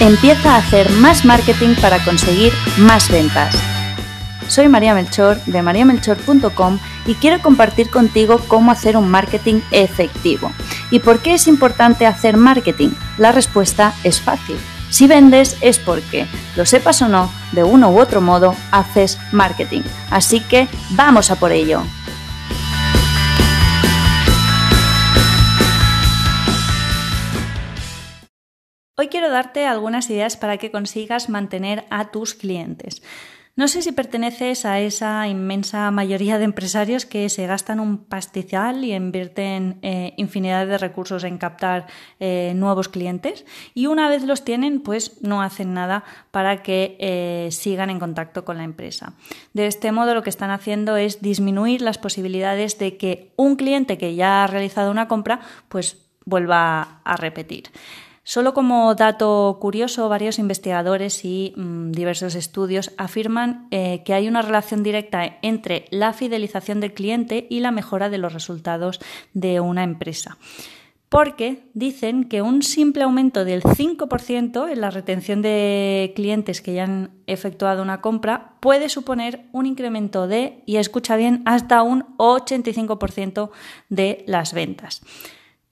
Empieza a hacer más marketing para conseguir más ventas. Soy María Melchor de mariamelchor.com y quiero compartir contigo cómo hacer un marketing efectivo. ¿Y por qué es importante hacer marketing? La respuesta es fácil. Si vendes es porque, lo sepas o no, de uno u otro modo haces marketing. Así que vamos a por ello. Darte algunas ideas para que consigas mantener a tus clientes. No sé si perteneces a esa inmensa mayoría de empresarios que se gastan un pastizal y invierten eh, infinidad de recursos en captar eh, nuevos clientes y una vez los tienen pues no hacen nada para que eh, sigan en contacto con la empresa. De este modo lo que están haciendo es disminuir las posibilidades de que un cliente que ya ha realizado una compra pues vuelva a repetir. Solo como dato curioso, varios investigadores y mm, diversos estudios afirman eh, que hay una relación directa entre la fidelización del cliente y la mejora de los resultados de una empresa. Porque dicen que un simple aumento del 5% en la retención de clientes que ya han efectuado una compra puede suponer un incremento de, y escucha bien, hasta un 85% de las ventas.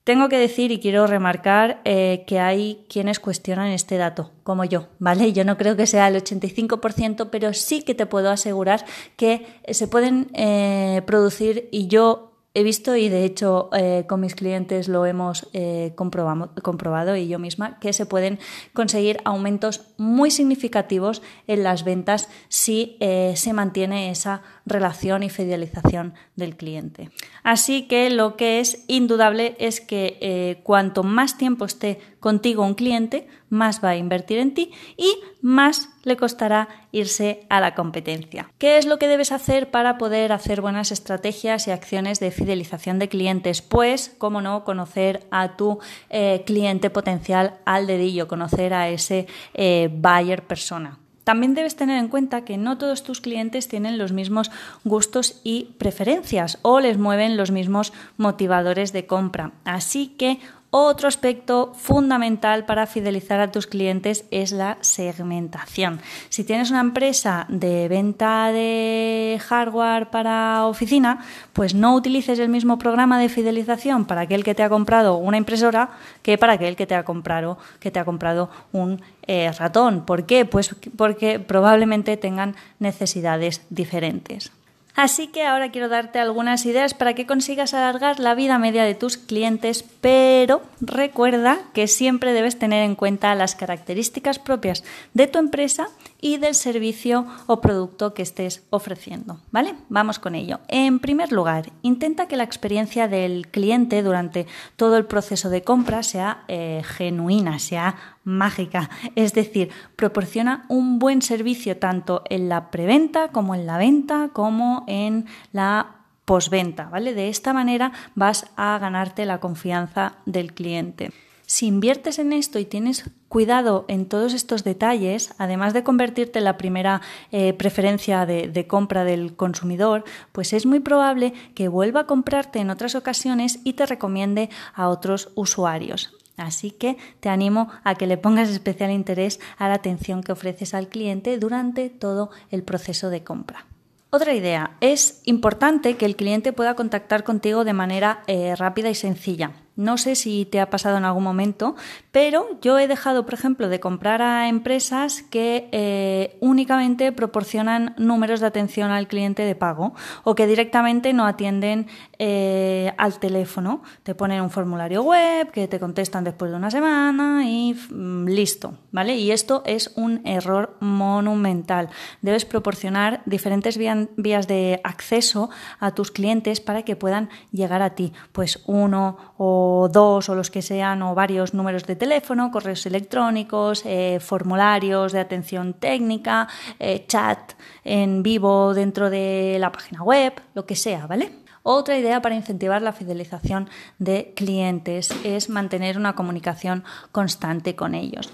Tengo que decir y quiero remarcar eh, que hay quienes cuestionan este dato, como yo, ¿vale? Yo no creo que sea el 85%, pero sí que te puedo asegurar que se pueden eh, producir y yo he visto y de hecho eh, con mis clientes lo hemos eh, comprobado y yo misma que se pueden conseguir aumentos muy significativos en las ventas si eh, se mantiene esa relación y fidelización del cliente. Así que lo que es indudable es que cuanto más tiempo esté contigo un cliente, más va a invertir en ti y más le costará irse a la competencia. ¿Qué es lo que debes hacer para poder hacer buenas estrategias y acciones de fidelización de clientes? Pues, cómo no, conocer a tu eh, cliente potencial al dedillo, conocer a ese eh, buyer persona. También debes tener en cuenta que no todos tus clientes tienen los mismos gustos y preferencias o les mueven los mismos motivadores de compra. Así que otro aspecto fundamental para fidelizar a tus clientes es la segmentación. Si tienes una empresa de venta de hardware para oficina, pues no utilices el mismo programa de fidelización para aquel que te ha comprado una impresora que para aquel que te ha comprado, que te ha comprado un eh, ratón. ¿Por qué? Pues porque probablemente tengan necesidades diferentes. Así que ahora quiero darte algunas ideas para que consigas alargar la vida media de tus clientes, pero recuerda que siempre debes tener en cuenta las características propias de tu empresa y del servicio o producto que estés ofreciendo, ¿vale? Vamos con ello. En primer lugar, intenta que la experiencia del cliente durante todo el proceso de compra sea eh, genuina, sea mágica, es decir, proporciona un buen servicio tanto en la preventa como en la venta como en la posventa, ¿vale? De esta manera vas a ganarte la confianza del cliente. Si inviertes en esto y tienes cuidado en todos estos detalles, además de convertirte en la primera eh, preferencia de, de, compra del consumidor, pues es muy probable que vuelva a comprarte en otras ocasiones y te recomiende a otros usuarios. Así que te animo a que le pongas especial interés a la atención que ofreces al cliente durante todo el proceso de compra. Otra idea, es importante que el cliente pueda contactar contigo de manera eh, rápida y sencilla. No sé si te ha pasado en algún momento, pero yo he dejado, por ejemplo, de comprar a empresas que eh, únicamente proporcionan números de atención al cliente de pago o que directamente no atienden eh, al teléfono. Te ponen un formulario web que te contestan después de una semana y mm, listo, ¿vale? Y esto es un error monumental. Debes proporcionar diferentes vías de acceso a tus clientes para que puedan llegar a ti, pues uno o dos o los que sean o varios números de teléfono, correos electrónicos, eh, formularios de atención técnica, eh, chat en vivo dentro de la página web, lo que sea, ¿vale? Otra idea para incentivar la fidelización de clientes es mantener una comunicación constante con ellos.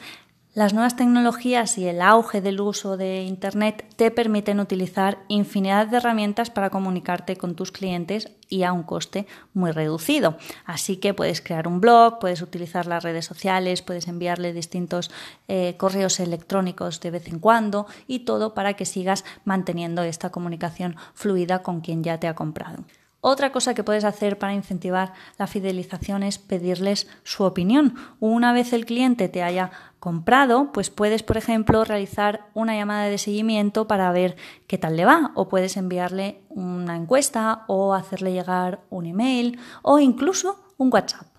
Las nuevas tecnologías y el auge del uso de Internet te permiten utilizar infinidad de herramientas para comunicarte con tus clientes y a un coste muy reducido. Así que puedes crear un blog, puedes utilizar las redes sociales, puedes enviarle distintos eh, correos electrónicos de vez en cuando y todo para que sigas manteniendo esta comunicación fluida con quien ya te ha comprado. Otra cosa que puedes hacer para incentivar la fidelización es pedirles su opinión. Una vez el cliente te haya comprado, pues puedes, por ejemplo, realizar una llamada de seguimiento para ver qué tal le va, o puedes enviarle una encuesta o hacerle llegar un email o incluso un WhatsApp.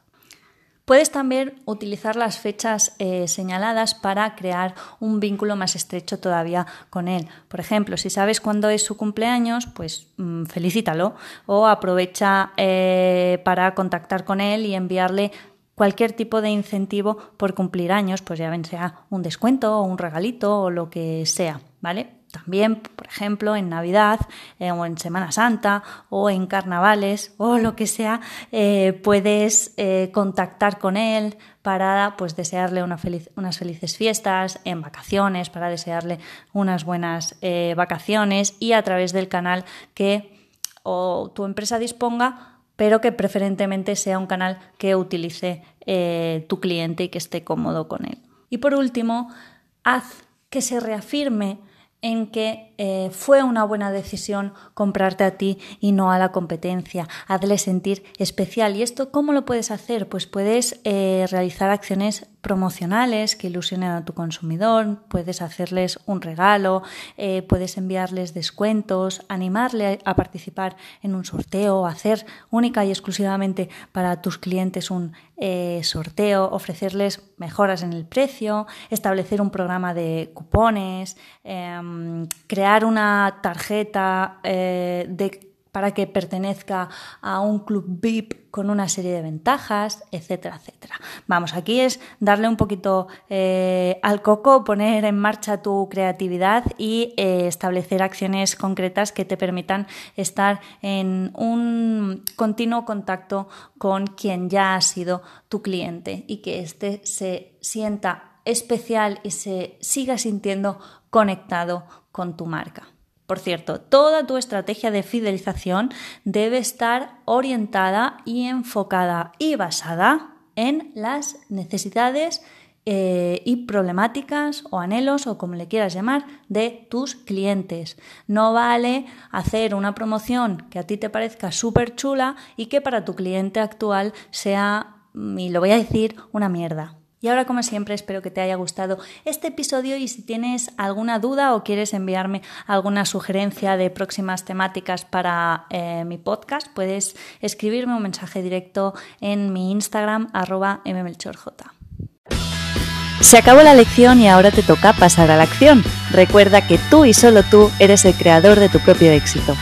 Puedes también utilizar las fechas eh, señaladas para crear un vínculo más estrecho todavía con él. Por ejemplo, si sabes cuándo es su cumpleaños, pues mm, felicítalo o aprovecha eh, para contactar con él y enviarle cualquier tipo de incentivo por cumplir años, pues ya ven sea un descuento o un regalito o lo que sea, ¿vale? También, por ejemplo, en Navidad eh, o en Semana Santa o en carnavales o lo que sea, eh, puedes eh, contactar con él para pues, desearle unas felices fiestas, en vacaciones, para desearle unas buenas vacaciones y a través del canal que o tu empresa disponga, pero que preferentemente sea un canal que utilice tu cliente y que esté cómodo con él. Y por último, haz que se reafirme en que eh, fue una buena decisión comprarte a ti y no a la competencia. Hazle sentir especial. ¿Y esto cómo lo puedes hacer? Pues puedes eh, realizar acciones promocionales que ilusionen a tu consumidor, puedes hacerles un regalo, eh, puedes enviarles descuentos, animarle a participar en un sorteo, hacer única y exclusivamente para tus clientes un sorteo, ofrecerles mejoras en el precio, establecer un programa de cupones, em, crear una tarjeta eh, para que pertenezca a un club VIP con una serie de ventajas, etcétera, etcétera. Vamos, aquí es darle un poquito eh, al coco, poner en marcha tu creatividad y eh, establecer acciones concretas que te permitan estar en un continuo contacto con quien ya ha sido tu cliente y que éste se sienta especial y se siga sintiendo conectado con tu marca. Por cierto, toda tu estrategia de fidelización debe estar orientada y enfocada y basada en las necesidades eh, y problemáticas o anhelos o como le quieras llamar de tus clientes. No vale hacer una promoción que a ti te parezca súper chula y que para tu cliente actual sea, y lo voy a decir, una mierda. Y ahora, como siempre, espero que te haya gustado este episodio y si tienes alguna duda o quieres enviarme alguna sugerencia de próximas temáticas para eh, mi podcast, puedes escribirme un mensaje directo en mi Instagram arroba mmelchorj. Se acabó la lección y ahora te toca pasar a la acción. Recuerda que tú y solo tú eres el creador de tu propio éxito.